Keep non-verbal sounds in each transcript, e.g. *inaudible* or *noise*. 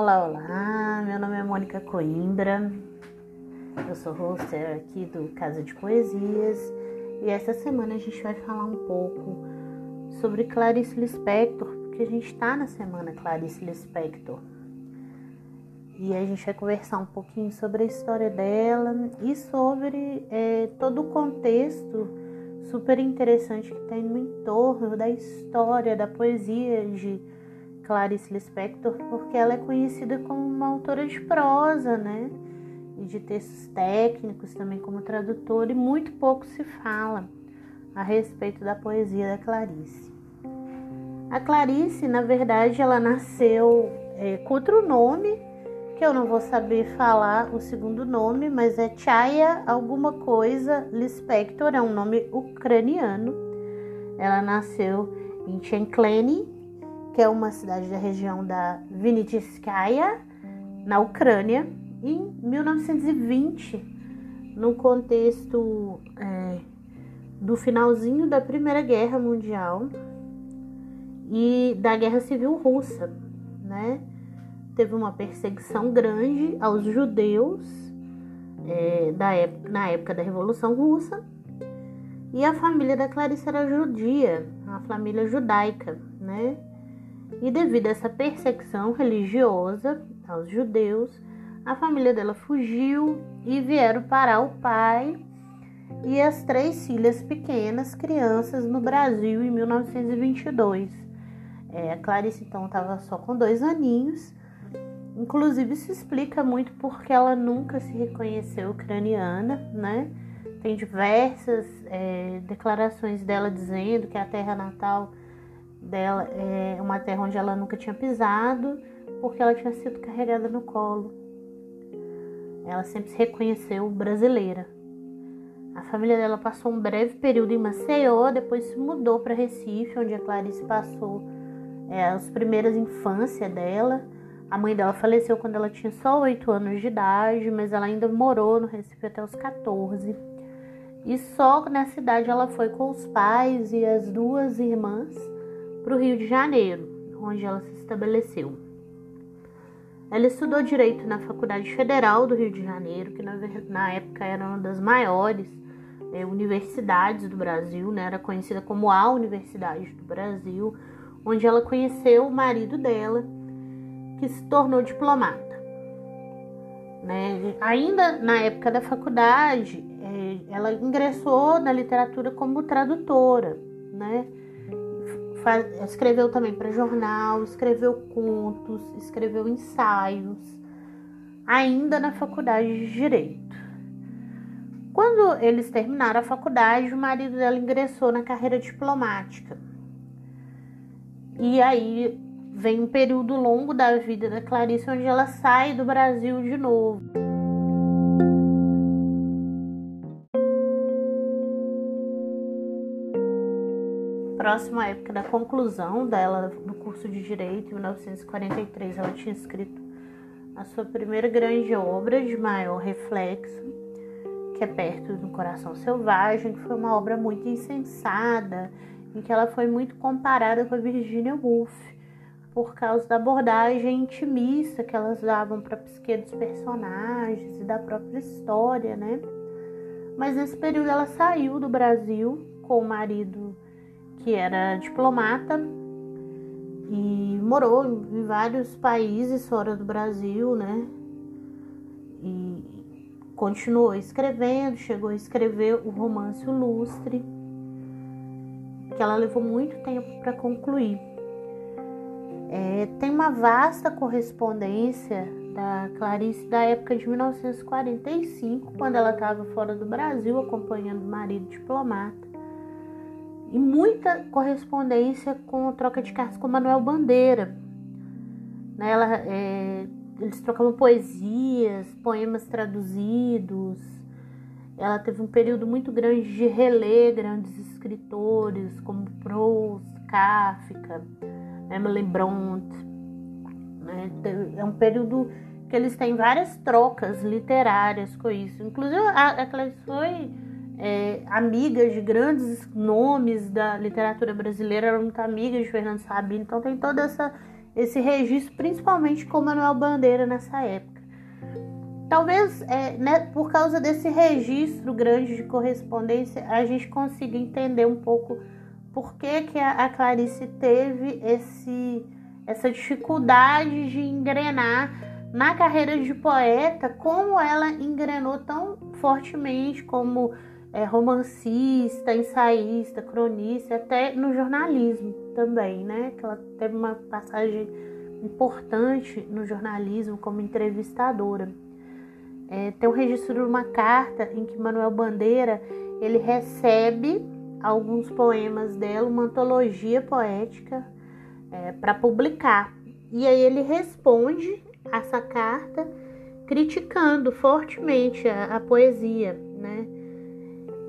Olá, olá, meu nome é Mônica Coimbra, eu sou hoster aqui do Casa de Poesias. E essa semana a gente vai falar um pouco sobre Clarice Lispector, porque a gente está na semana Clarice Lispector. E a gente vai conversar um pouquinho sobre a história dela e sobre é, todo o contexto super interessante que tem no entorno da história da poesia de Clarice Lispector, porque ela é conhecida como uma autora de prosa, né? E de textos técnicos também como tradutora, e muito pouco se fala a respeito da poesia da Clarice. A Clarice, na verdade, ela nasceu é, com outro nome, que eu não vou saber falar o segundo nome, mas é Chaya alguma coisa Lispector, é um nome ucraniano. Ela nasceu em Chenkleni, que é uma cidade da região da Vinitskaya, na Ucrânia, em 1920, no contexto é, do finalzinho da Primeira Guerra Mundial e da Guerra Civil Russa, né? Teve uma perseguição grande aos judeus é, da época, na época da Revolução Russa e a família da Clarice era judia, a família judaica, né? E devido a essa perseguição religiosa aos judeus, a família dela fugiu e vieram parar o pai e as três filhas pequenas, crianças, no Brasil em 1922. É, a Clarice então estava só com dois aninhos. Inclusive se explica muito porque ela nunca se reconheceu ucraniana, né? Tem diversas é, declarações dela dizendo que a terra natal dela é uma terra onde ela nunca tinha pisado, porque ela tinha sido carregada no colo. Ela sempre se reconheceu brasileira. A família dela passou um breve período em Maceió, depois se mudou para Recife, onde a Clarice passou é, as primeiras infâncias dela. A mãe dela faleceu quando ela tinha só 8 anos de idade, mas ela ainda morou no Recife até os 14. E só nessa cidade ela foi com os pais e as duas irmãs para o Rio de Janeiro, onde ela se estabeleceu. Ela estudou direito na Faculdade Federal do Rio de Janeiro, que na, época era uma das maiores é, universidades do Brasil, né? era conhecida como a Universidade do Brasil, onde ela conheceu o marido dela, que se tornou diplomata. Né? Ainda na época da faculdade, é, ela ingressou na literatura como tradutora, né? Escreveu também para jornal, escreveu contos, escreveu ensaios, ainda na faculdade de Direito. Quando eles terminaram a faculdade, o marido dela ingressou na carreira diplomática. E aí vem um período longo da vida da Clarice onde ela sai do Brasil de novo. Próxima época da conclusão dela do curso de Direito, em 1943, ela tinha escrito a sua primeira grande obra de maior reflexo, que é Perto do Coração Selvagem, que foi uma obra muito insensada, em que ela foi muito comparada com a Virginia Woolf, por causa da abordagem intimista que elas davam para a psique dos personagens e da própria história, né? Mas nesse período ela saiu do Brasil com o marido que era diplomata e morou em vários países fora do Brasil, né? E continuou escrevendo, chegou a escrever o romance O Lustre, que ela levou muito tempo para concluir. É, tem uma vasta correspondência da Clarice da época de 1945, quando ela estava fora do Brasil acompanhando o marido diplomata e muita correspondência com troca de cartas com Manuel Bandeira. Né? Ela, é, eles trocavam poesias, poemas traduzidos. Ela teve um período muito grande de reler grandes escritores como Proust, Kafka, Emily Bronte. Né? É um período que eles têm várias trocas literárias com isso. Inclusive, a, a Clarice foi é, amigas de grandes nomes da literatura brasileira, era muito amiga de Fernando Sabino, então tem toda essa esse registro, principalmente com Manuel Bandeira nessa época. Talvez é, né, por causa desse registro grande de correspondência, a gente consiga entender um pouco por que, que a Clarice teve esse, essa dificuldade de engrenar na carreira de poeta, como ela engrenou tão fortemente como é, romancista, ensaísta, cronista, até no jornalismo também, né? Que ela teve uma passagem importante no jornalismo como entrevistadora. É, tem um registro de uma carta em que Manuel Bandeira ele recebe alguns poemas dela, uma antologia poética é, para publicar. E aí ele responde essa carta criticando fortemente a, a poesia?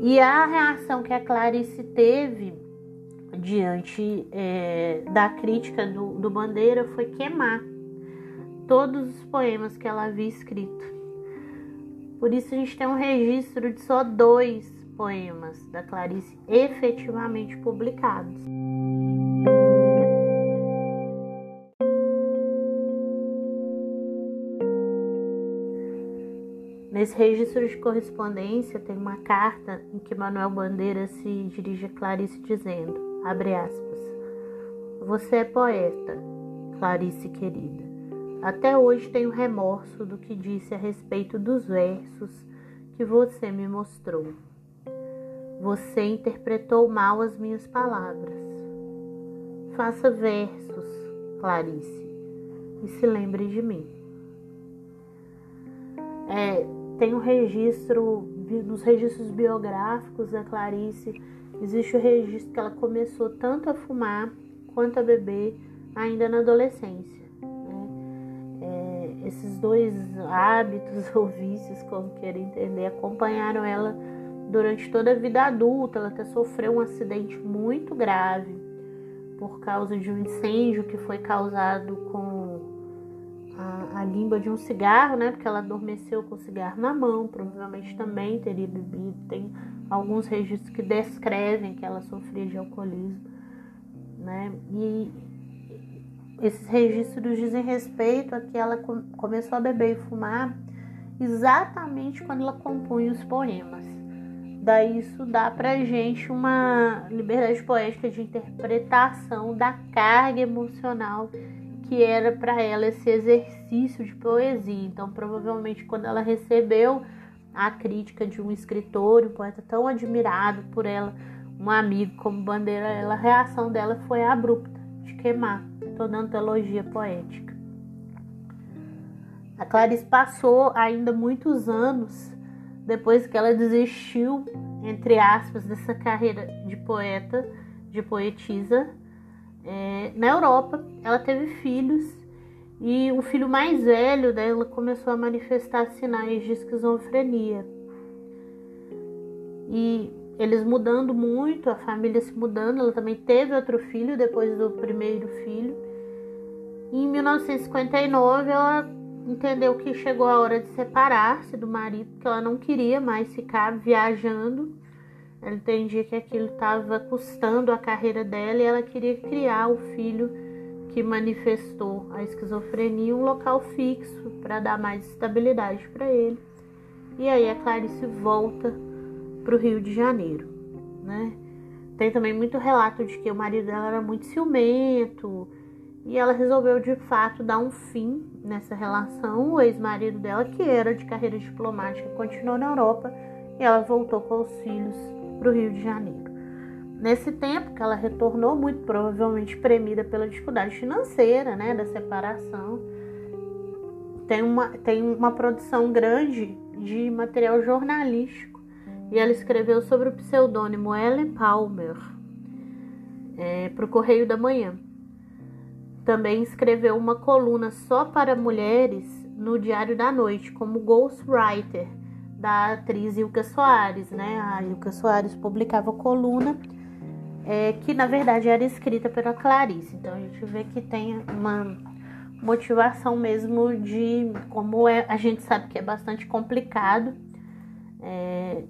E a reação que a Clarice teve diante é, da crítica do, do Bandeira foi queimar todos os poemas que ela havia escrito. Por isso a gente tem um registro de só dois poemas da Clarice efetivamente publicados. Nesse registro de correspondência tem uma carta em que Manuel Bandeira se dirige a Clarice dizendo, abre aspas, Você é poeta, Clarice querida. Até hoje tenho remorso do que disse a respeito dos versos que você me mostrou. Você interpretou mal as minhas palavras. Faça versos, Clarice, e se lembre de mim. É, tem um registro, nos registros biográficos da Clarice, existe o registro que ela começou tanto a fumar quanto a beber ainda na adolescência. Né? É, esses dois hábitos *laughs* ou vícios, como queira entender, acompanharam ela durante toda a vida adulta. Ela até sofreu um acidente muito grave por causa de um incêndio que foi causado com a, a limba de um cigarro, né? Porque ela adormeceu com o cigarro na mão, provavelmente também teria bebido. Tem alguns registros que descrevem que ela sofria de alcoolismo, né? E esses registros dizem respeito a que ela começou a beber e fumar exatamente quando ela compunha os poemas. Daí isso dá pra gente uma liberdade poética de interpretação da carga emocional que era para ela esse exercício de poesia. Então, provavelmente, quando ela recebeu a crítica de um escritor, um poeta tão admirado por ela, um amigo como Bandeira, ela, a reação dela foi abrupta, de queimar toda a antologia poética. A Clarice passou ainda muitos anos depois que ela desistiu, entre aspas, dessa carreira de poeta, de poetisa, é, na Europa, ela teve filhos e o filho mais velho dela começou a manifestar sinais de esquizofrenia. E eles mudando muito, a família se mudando, ela também teve outro filho depois do primeiro filho. E em 1959 ela entendeu que chegou a hora de separar-se do marido, que ela não queria mais ficar viajando ela entendia que aquilo estava custando a carreira dela e ela queria criar o filho que manifestou a esquizofrenia um local fixo para dar mais estabilidade para ele. E aí a Clarice volta para o Rio de Janeiro, né? Tem também muito relato de que o marido dela era muito ciumento e ela resolveu de fato dar um fim nessa relação. O ex-marido dela, que era de carreira diplomática, continuou na Europa e ela voltou com os filhos para o Rio de Janeiro. Nesse tempo que ela retornou, muito provavelmente premida pela dificuldade financeira, né, da separação, tem uma, tem uma produção grande de material jornalístico e ela escreveu sobre o pseudônimo Ellen Palmer é, para o Correio da Manhã. Também escreveu uma coluna só para mulheres no Diário da Noite, como ghostwriter, da atriz Ilka Soares, né? A Ilka Soares publicava coluna é, que na verdade era escrita pela Clarice. Então a gente vê que tem uma motivação mesmo de como é, a gente sabe que é bastante complicado é,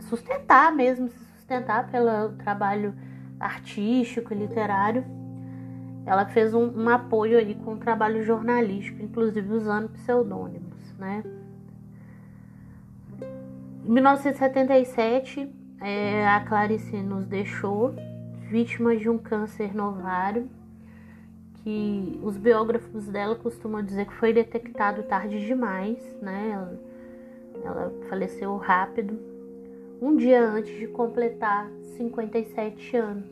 sustentar mesmo, se sustentar pelo trabalho artístico e literário. ela fez um, um apoio aí com o trabalho jornalístico, inclusive usando pseudônimos, né? Em 1977, é, a Clarice nos deixou, vítima de um câncer no ovário, que os biógrafos dela costumam dizer que foi detectado tarde demais, né? Ela, ela faleceu rápido, um dia antes de completar 57 anos.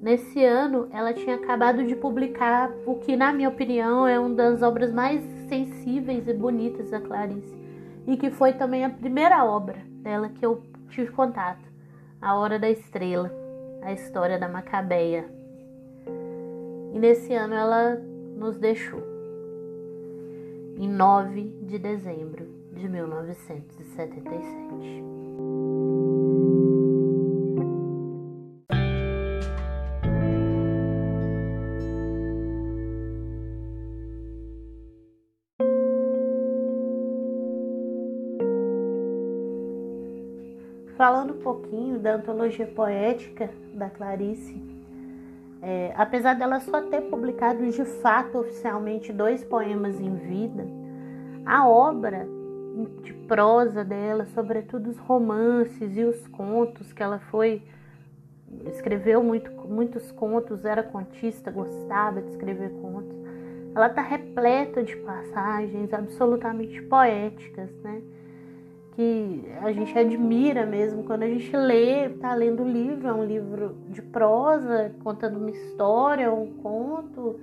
Nesse ano, ela tinha acabado de publicar o que, na minha opinião, é uma das obras mais sensíveis e bonitas da Clarice, e que foi também a primeira obra dela que eu tive contato, A Hora da Estrela, a história da Macabeia. E nesse ano ela nos deixou, em 9 de dezembro de 1977. Falando um pouquinho da antologia poética da Clarice, é, apesar dela só ter publicado de fato oficialmente dois poemas em vida, a obra de prosa dela, sobretudo os romances e os contos que ela foi escreveu muito, muitos contos, era contista, gostava de escrever contos. Ela está repleta de passagens absolutamente poéticas, né? Que a gente admira mesmo quando a gente lê, está lendo o livro, é um livro de prosa, contando uma história, um conto,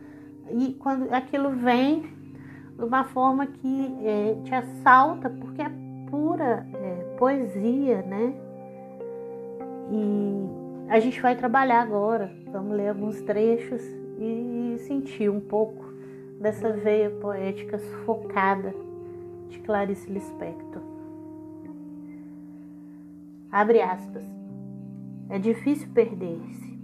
e quando aquilo vem de uma forma que é, te assalta, porque é pura é, poesia, né? E a gente vai trabalhar agora, vamos ler alguns trechos e sentir um pouco dessa veia poética sufocada de Clarice Lispector. Abre aspas. É difícil perder-se.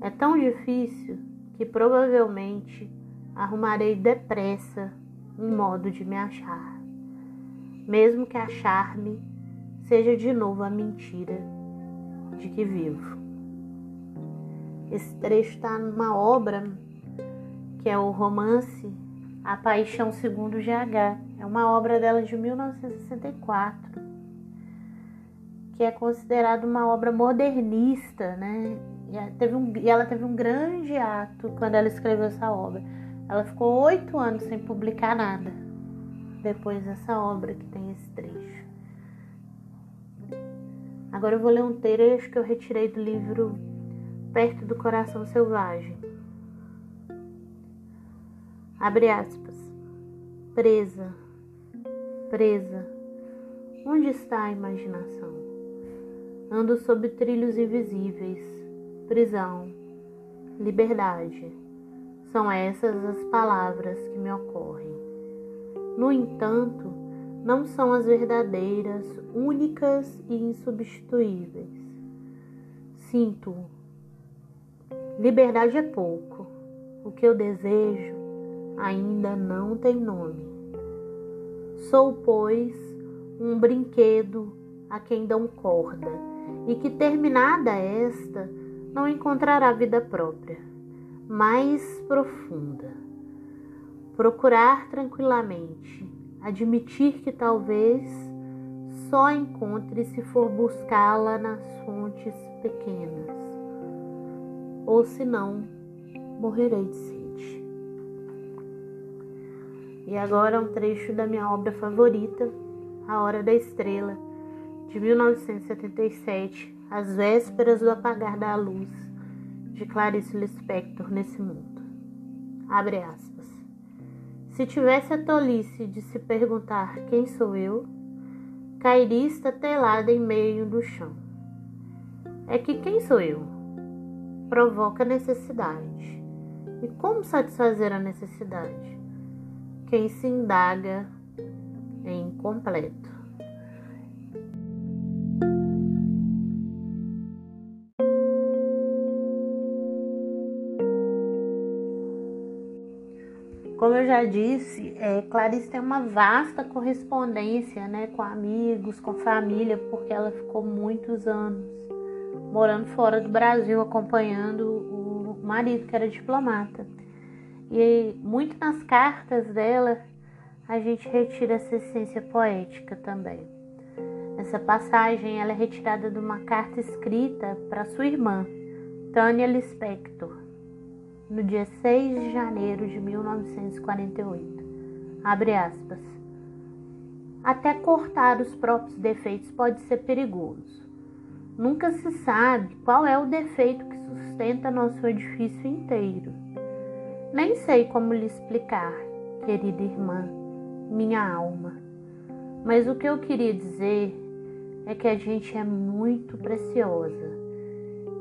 É tão difícil que provavelmente arrumarei depressa um modo de me achar, mesmo que achar-me seja de novo a mentira de que vivo. Esse trecho está numa obra que é o romance A Paixão Segundo GH. É uma obra dela de 1964 que é considerada uma obra modernista, né? E, teve um, e ela teve um grande ato quando ela escreveu essa obra. Ela ficou oito anos sem publicar nada depois dessa obra que tem esse trecho. Agora eu vou ler um trecho que eu retirei do livro Perto do Coração Selvagem. Abre aspas. Presa, presa, onde está a imaginação? Ando sob trilhos invisíveis. Prisão. Liberdade. São essas as palavras que me ocorrem. No entanto, não são as verdadeiras, únicas e insubstituíveis. Sinto. Liberdade é pouco. O que eu desejo ainda não tem nome. Sou, pois, um brinquedo a quem dão corda e que, terminada esta, não encontrará vida própria, mais profunda. Procurar tranquilamente, admitir que talvez só encontre se for buscá-la nas fontes pequenas, ou se não, morrerei de sede. E agora um trecho da minha obra favorita, A Hora da Estrela de 1977, As Vésperas do Apagar da Luz, de Clarice Lispector nesse mundo. Abre aspas. Se tivesse a tolice de se perguntar quem sou eu, cairia estatelada em meio do chão. É que quem sou eu? Provoca necessidade. E como satisfazer a necessidade? Quem se indaga é incompleto. Eu já disse, é, Clarice tem uma vasta correspondência né, com amigos, com família, porque ela ficou muitos anos morando fora do Brasil, acompanhando o marido que era diplomata. E muito nas cartas dela a gente retira essa essência poética também. Essa passagem ela é retirada de uma carta escrita para sua irmã, Tânia Lispector, no dia 6 de janeiro de 1948. Abre aspas. Até cortar os próprios defeitos pode ser perigoso. Nunca se sabe qual é o defeito que sustenta nosso edifício inteiro. Nem sei como lhe explicar, querida irmã, minha alma. Mas o que eu queria dizer é que a gente é muito preciosa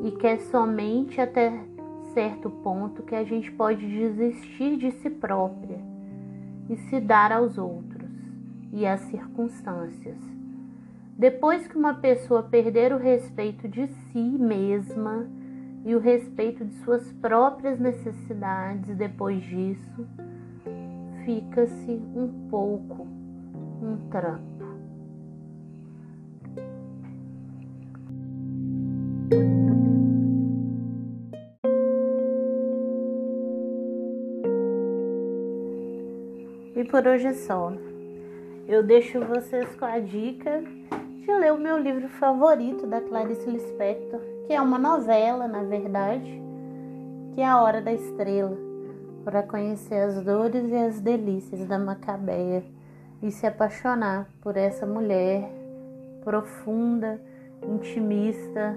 e que é somente até certo ponto que a gente pode desistir de si própria e se dar aos outros e as circunstâncias. Depois que uma pessoa perder o respeito de si mesma e o respeito de suas próprias necessidades, depois disso, fica-se um pouco um trampo. Por hoje é só. Eu deixo vocês com a dica de ler o meu livro favorito da Clarice Lispector, que é uma novela, na verdade, que é A Hora da Estrela, para conhecer as dores e as delícias da Macabeia e se apaixonar por essa mulher profunda, intimista,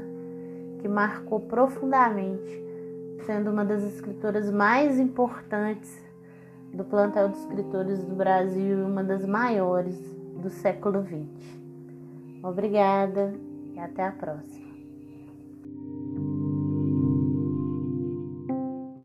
que marcou profundamente, sendo uma das escritoras mais importantes do plantel de escritores do Brasil e uma das maiores do século XX. Obrigada e até a próxima.